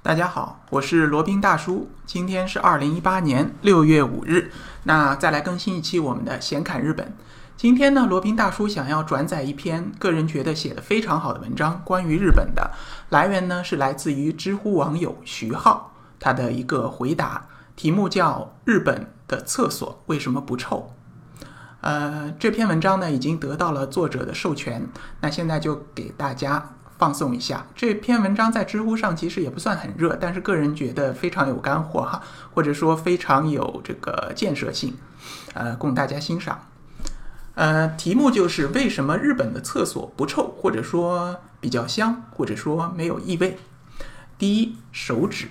大家好，我是罗宾大叔。今天是二零一八年六月五日，那再来更新一期我们的闲侃日本。今天呢，罗宾大叔想要转载一篇个人觉得写的非常好的文章，关于日本的。来源呢是来自于知乎网友徐浩他的一个回答，题目叫《日本的厕所为什么不臭》。呃，这篇文章呢已经得到了作者的授权，那现在就给大家。放送一下这篇文章在知乎上其实也不算很热，但是个人觉得非常有干货哈，或者说非常有这个建设性，呃，供大家欣赏。呃，题目就是为什么日本的厕所不臭，或者说比较香，或者说没有异味。第一，手指，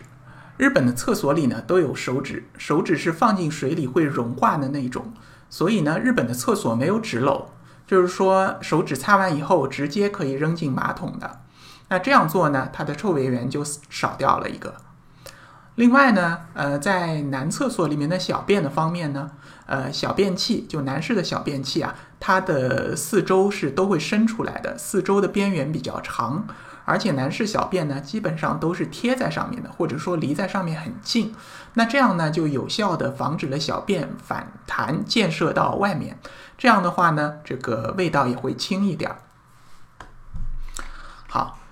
日本的厕所里呢都有手指，手指是放进水里会融化的那种，所以呢，日本的厕所没有纸篓。就是说，手指擦完以后直接可以扔进马桶的。那这样做呢，它的臭味源就少掉了一个。另外呢，呃，在男厕所里面的小便的方面呢，呃，小便器就男士的小便器啊，它的四周是都会伸出来的，四周的边缘比较长。而且男士小便呢，基本上都是贴在上面的，或者说离在上面很近。那这样呢，就有效的防止了小便反弹溅射到外面。这样的话呢，这个味道也会轻一点。儿，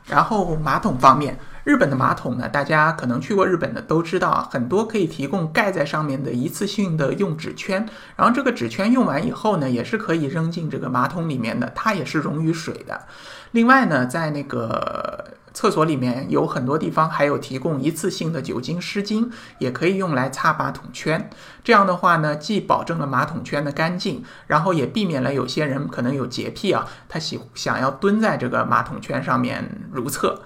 然后马桶方面。日本的马桶呢，大家可能去过日本的都知道，很多可以提供盖在上面的一次性的用纸圈，然后这个纸圈用完以后呢，也是可以扔进这个马桶里面的，它也是溶于水的。另外呢，在那个厕所里面有很多地方还有提供一次性的酒精湿巾，也可以用来擦马桶圈。这样的话呢，既保证了马桶圈的干净，然后也避免了有些人可能有洁癖啊，他喜想要蹲在这个马桶圈上面如厕。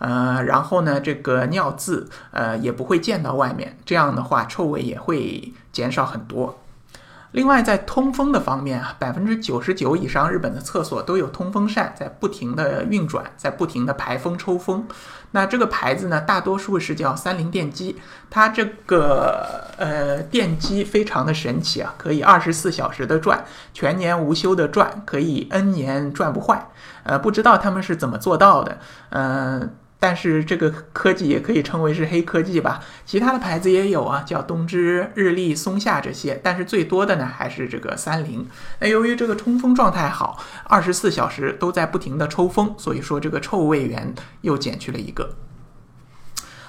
呃，然后呢，这个尿渍呃也不会溅到外面，这样的话臭味也会减少很多。另外，在通风的方面啊，百分之九十九以上日本的厕所都有通风扇在不停的运转，在不停的排风抽风。那这个牌子呢，大多数是叫三菱电机，它这个呃电机非常的神奇啊，可以二十四小时的转，全年无休的转，可以 N 年转不坏。呃，不知道他们是怎么做到的，嗯。但是这个科技也可以称为是黑科技吧，其他的牌子也有啊，叫东芝、日立、松下这些，但是最多的呢还是这个三菱。那由于这个冲锋状态好，二十四小时都在不停的抽风，所以说这个臭味源又减去了一个。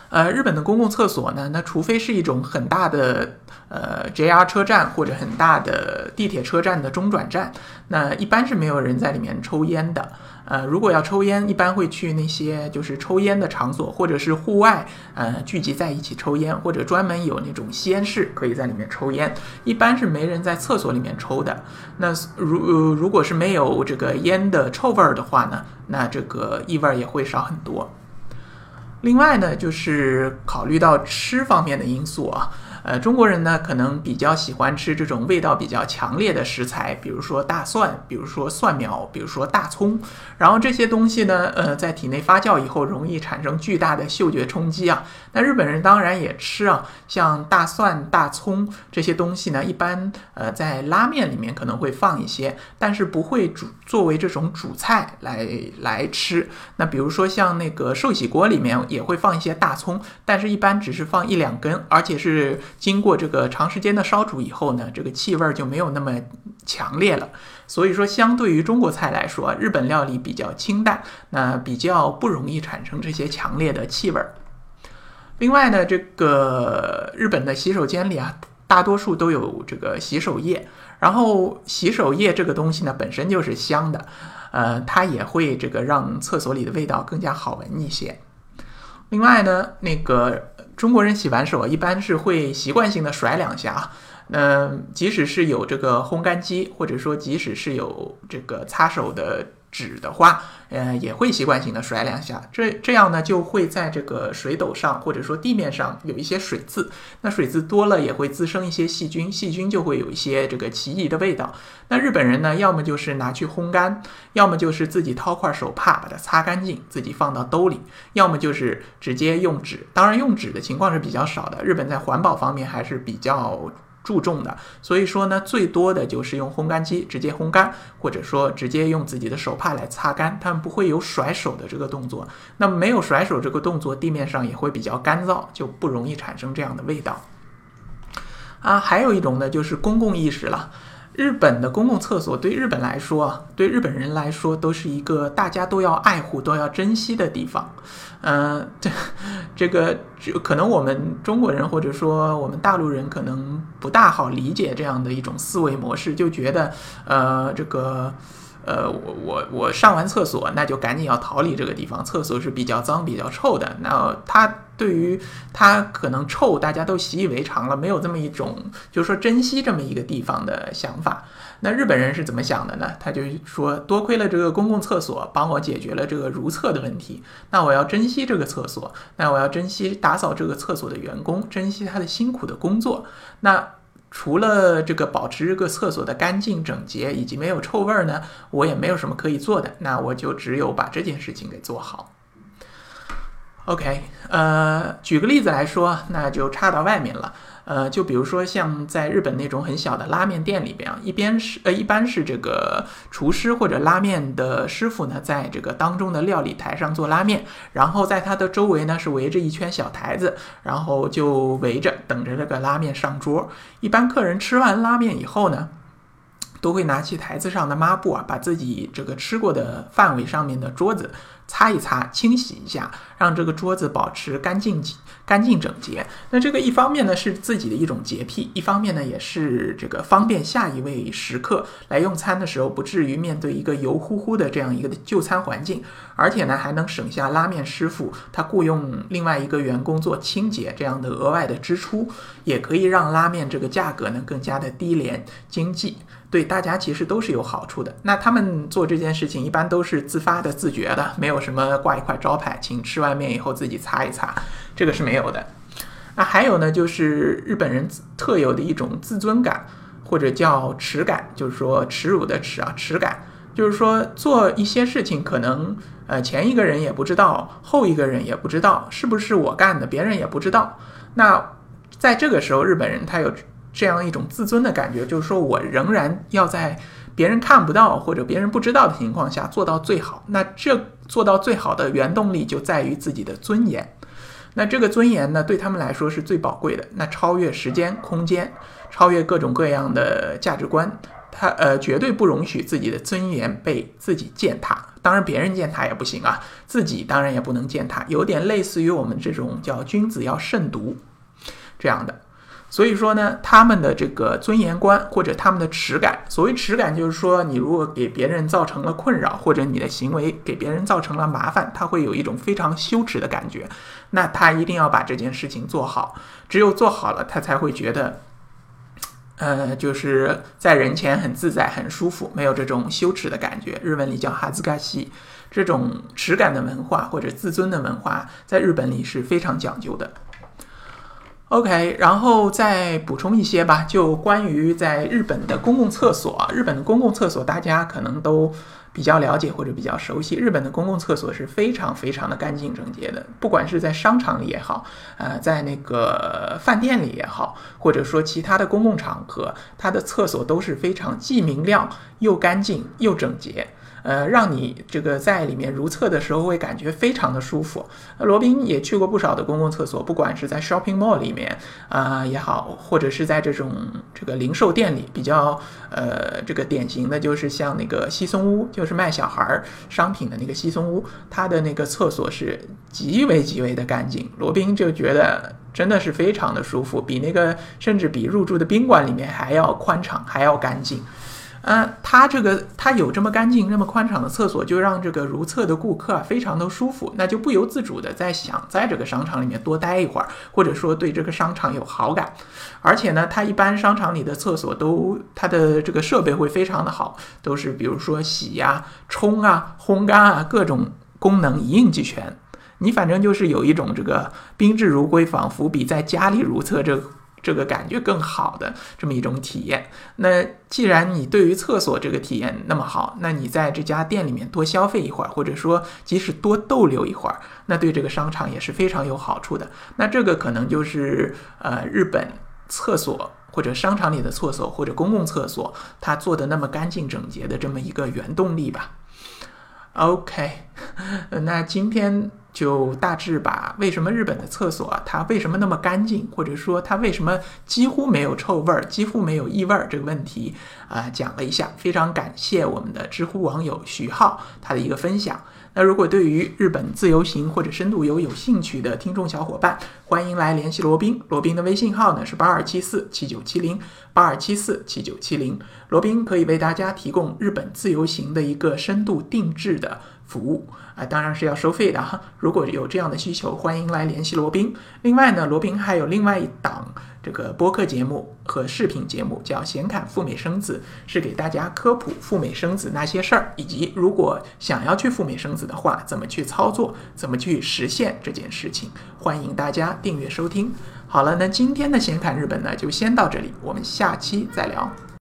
呃，日本的公共厕所呢，那除非是一种很大的呃 JR 车站或者很大的地铁车站的中转站，那一般是没有人在里面抽烟的。呃，如果要抽烟，一般会去那些就是抽烟的场所，或者是户外，呃，聚集在一起抽烟，或者专门有那种吸烟室可以在里面抽烟。一般是没人在厕所里面抽的。那如如果是没有这个烟的臭味儿的话呢，那这个异味也会少很多。另外呢，就是考虑到吃方面的因素啊。呃，中国人呢可能比较喜欢吃这种味道比较强烈的食材，比如说大蒜，比如说蒜苗，比如说大葱。然后这些东西呢，呃，在体内发酵以后，容易产生巨大的嗅觉冲击啊。那日本人当然也吃啊，像大蒜、大葱这些东西呢，一般呃在拉面里面可能会放一些，但是不会煮作为这种主菜来来吃。那比如说像那个寿喜锅里面也会放一些大葱，但是一般只是放一两根，而且是。经过这个长时间的烧煮以后呢，这个气味就没有那么强烈了。所以说，相对于中国菜来说，日本料理比较清淡，那比较不容易产生这些强烈的气味。另外呢，这个日本的洗手间里啊，大多数都有这个洗手液，然后洗手液这个东西呢，本身就是香的，呃，它也会这个让厕所里的味道更加好闻一些。另外呢，那个。中国人洗完手一般是会习惯性的甩两下，嗯，即使是有这个烘干机，或者说即使是有这个擦手的。纸的话，呃，也会习惯性的甩两下，这这样呢，就会在这个水斗上或者说地面上有一些水渍，那水渍多了也会滋生一些细菌，细菌就会有一些这个奇异的味道。那日本人呢，要么就是拿去烘干，要么就是自己掏块手帕把它擦干净，自己放到兜里，要么就是直接用纸。当然，用纸的情况是比较少的。日本在环保方面还是比较注重的。所以说呢，最多的就是用烘干机直接烘干，或者说直接用自己的手帕来擦干，他们不会有甩手的这个动作。那没有甩手这个动作，地面上也会比较干燥，就不容易产生这样的味道。啊，还有一种呢，就是公共意识了。日本的公共厕所对日本来说，对日本人来说，都是一个大家都要爱护、都要珍惜的地方。嗯，这这个就可能我们中国人或者说我们大陆人可能不大好理解这样的一种思维模式，就觉得呃这个。呃，我我我上完厕所，那就赶紧要逃离这个地方。厕所是比较脏、比较臭的。那他对于他可能臭，大家都习以为常了，没有这么一种就是说珍惜这么一个地方的想法。那日本人是怎么想的呢？他就说，多亏了这个公共厕所帮我解决了这个如厕的问题，那我要珍惜这个厕所，那我要珍惜打扫这个厕所的员工，珍惜他的辛苦的工作。那。除了这个保持这个厕所的干净整洁以及没有臭味儿呢，我也没有什么可以做的，那我就只有把这件事情给做好。OK，呃，举个例子来说，那就差到外面了。呃，就比如说像在日本那种很小的拉面店里边啊，一边是呃，一般是这个厨师或者拉面的师傅呢，在这个当中的料理台上做拉面，然后在他的周围呢是围着一圈小台子，然后就围着等着这个拉面上桌。一般客人吃完拉面以后呢。都会拿起台子上的抹布啊，把自己这个吃过的范围上面的桌子擦一擦，清洗一下，让这个桌子保持干净、干净整洁。那这个一方面呢是自己的一种洁癖，一方面呢也是这个方便下一位食客来用餐的时候不至于面对一个油乎乎的这样一个就餐环境，而且呢还能省下拉面师傅他雇佣另外一个员工做清洁这样的额外的支出，也可以让拉面这个价格呢更加的低廉经济。对大家其实都是有好处的。那他们做这件事情一般都是自发的、自觉的，没有什么挂一块招牌，请吃完面以后自己擦一擦，这个是没有的。那还有呢，就是日本人特有的一种自尊感，或者叫耻感，就是说耻辱的耻啊，耻感，就是说做一些事情可能呃前一个人也不知道，后一个人也不知道是不是我干的，别人也不知道。那在这个时候，日本人他有。这样一种自尊的感觉，就是说我仍然要在别人看不到或者别人不知道的情况下做到最好。那这做到最好的原动力就在于自己的尊严。那这个尊严呢，对他们来说是最宝贵的。那超越时间、空间，超越各种各样的价值观，他呃绝对不容许自己的尊严被自己践踏。当然，别人践踏也不行啊，自己当然也不能践踏。有点类似于我们这种叫君子要慎独这样的。所以说呢，他们的这个尊严观或者他们的耻感，所谓耻感就是说，你如果给别人造成了困扰，或者你的行为给别人造成了麻烦，他会有一种非常羞耻的感觉。那他一定要把这件事情做好，只有做好了，他才会觉得，呃，就是在人前很自在、很舒服，没有这种羞耻的感觉。日文里叫哈兹嘎西，这种耻感的文化或者自尊的文化，在日本里是非常讲究的。OK，然后再补充一些吧，就关于在日本的公共厕所。日本的公共厕所大家可能都比较了解或者比较熟悉。日本的公共厕所是非常非常的干净整洁的，不管是在商场里也好，呃，在那个饭店里也好，或者说其他的公共场合，它的厕所都是非常既明亮又干净又整洁。呃，让你这个在里面如厕的时候会感觉非常的舒服。罗宾也去过不少的公共厕所，不管是在 shopping mall 里面啊也好，或者是在这种这个零售店里，比较呃这个典型的就是像那个稀松屋，就是卖小孩儿商品的那个稀松屋，它的那个厕所是极为极为的干净。罗宾就觉得真的是非常的舒服，比那个甚至比入住的宾馆里面还要宽敞，还要干净。呃，它这个它有这么干净、这么宽敞的厕所，就让这个如厕的顾客啊非常的舒服，那就不由自主的在想在这个商场里面多待一会儿，或者说对这个商场有好感。而且呢，它一般商场里的厕所都它的这个设备会非常的好，都是比如说洗呀、冲啊、烘干啊，各种功能一应俱全。你反正就是有一种这个宾至如归，仿佛比在家里如厕这。这个感觉更好的这么一种体验。那既然你对于厕所这个体验那么好，那你在这家店里面多消费一会儿，或者说即使多逗留一会儿，那对这个商场也是非常有好处的。那这个可能就是呃日本厕所。或者商场里的厕所或者公共厕所，它做的那么干净整洁的这么一个原动力吧。OK，那今天就大致把为什么日本的厕所，它为什么那么干净，或者说它为什么几乎没有臭味儿，几乎没有异味儿这个问题啊讲了一下。非常感谢我们的知乎网友徐浩他的一个分享。那如果对于日本自由行或者深度游有兴趣的听众小伙伴，欢迎来联系罗宾。罗宾的微信号呢是八二七四七九七零八二七四七九七零。罗宾可以为大家提供日本自由行的一个深度定制的服务啊，当然是要收费的哈。如果有这样的需求，欢迎来联系罗宾。另外呢，罗宾还有另外一档这个播客节目和视频节目，叫《显侃赴美生子》，是给大家科普赴美生子那些事儿，以及如果想要去赴美生子的话，怎么去操作，怎么去实现这件事情。欢迎大家订阅收听。好了，那今天的显侃日本呢，就先到这里，我们下期再聊。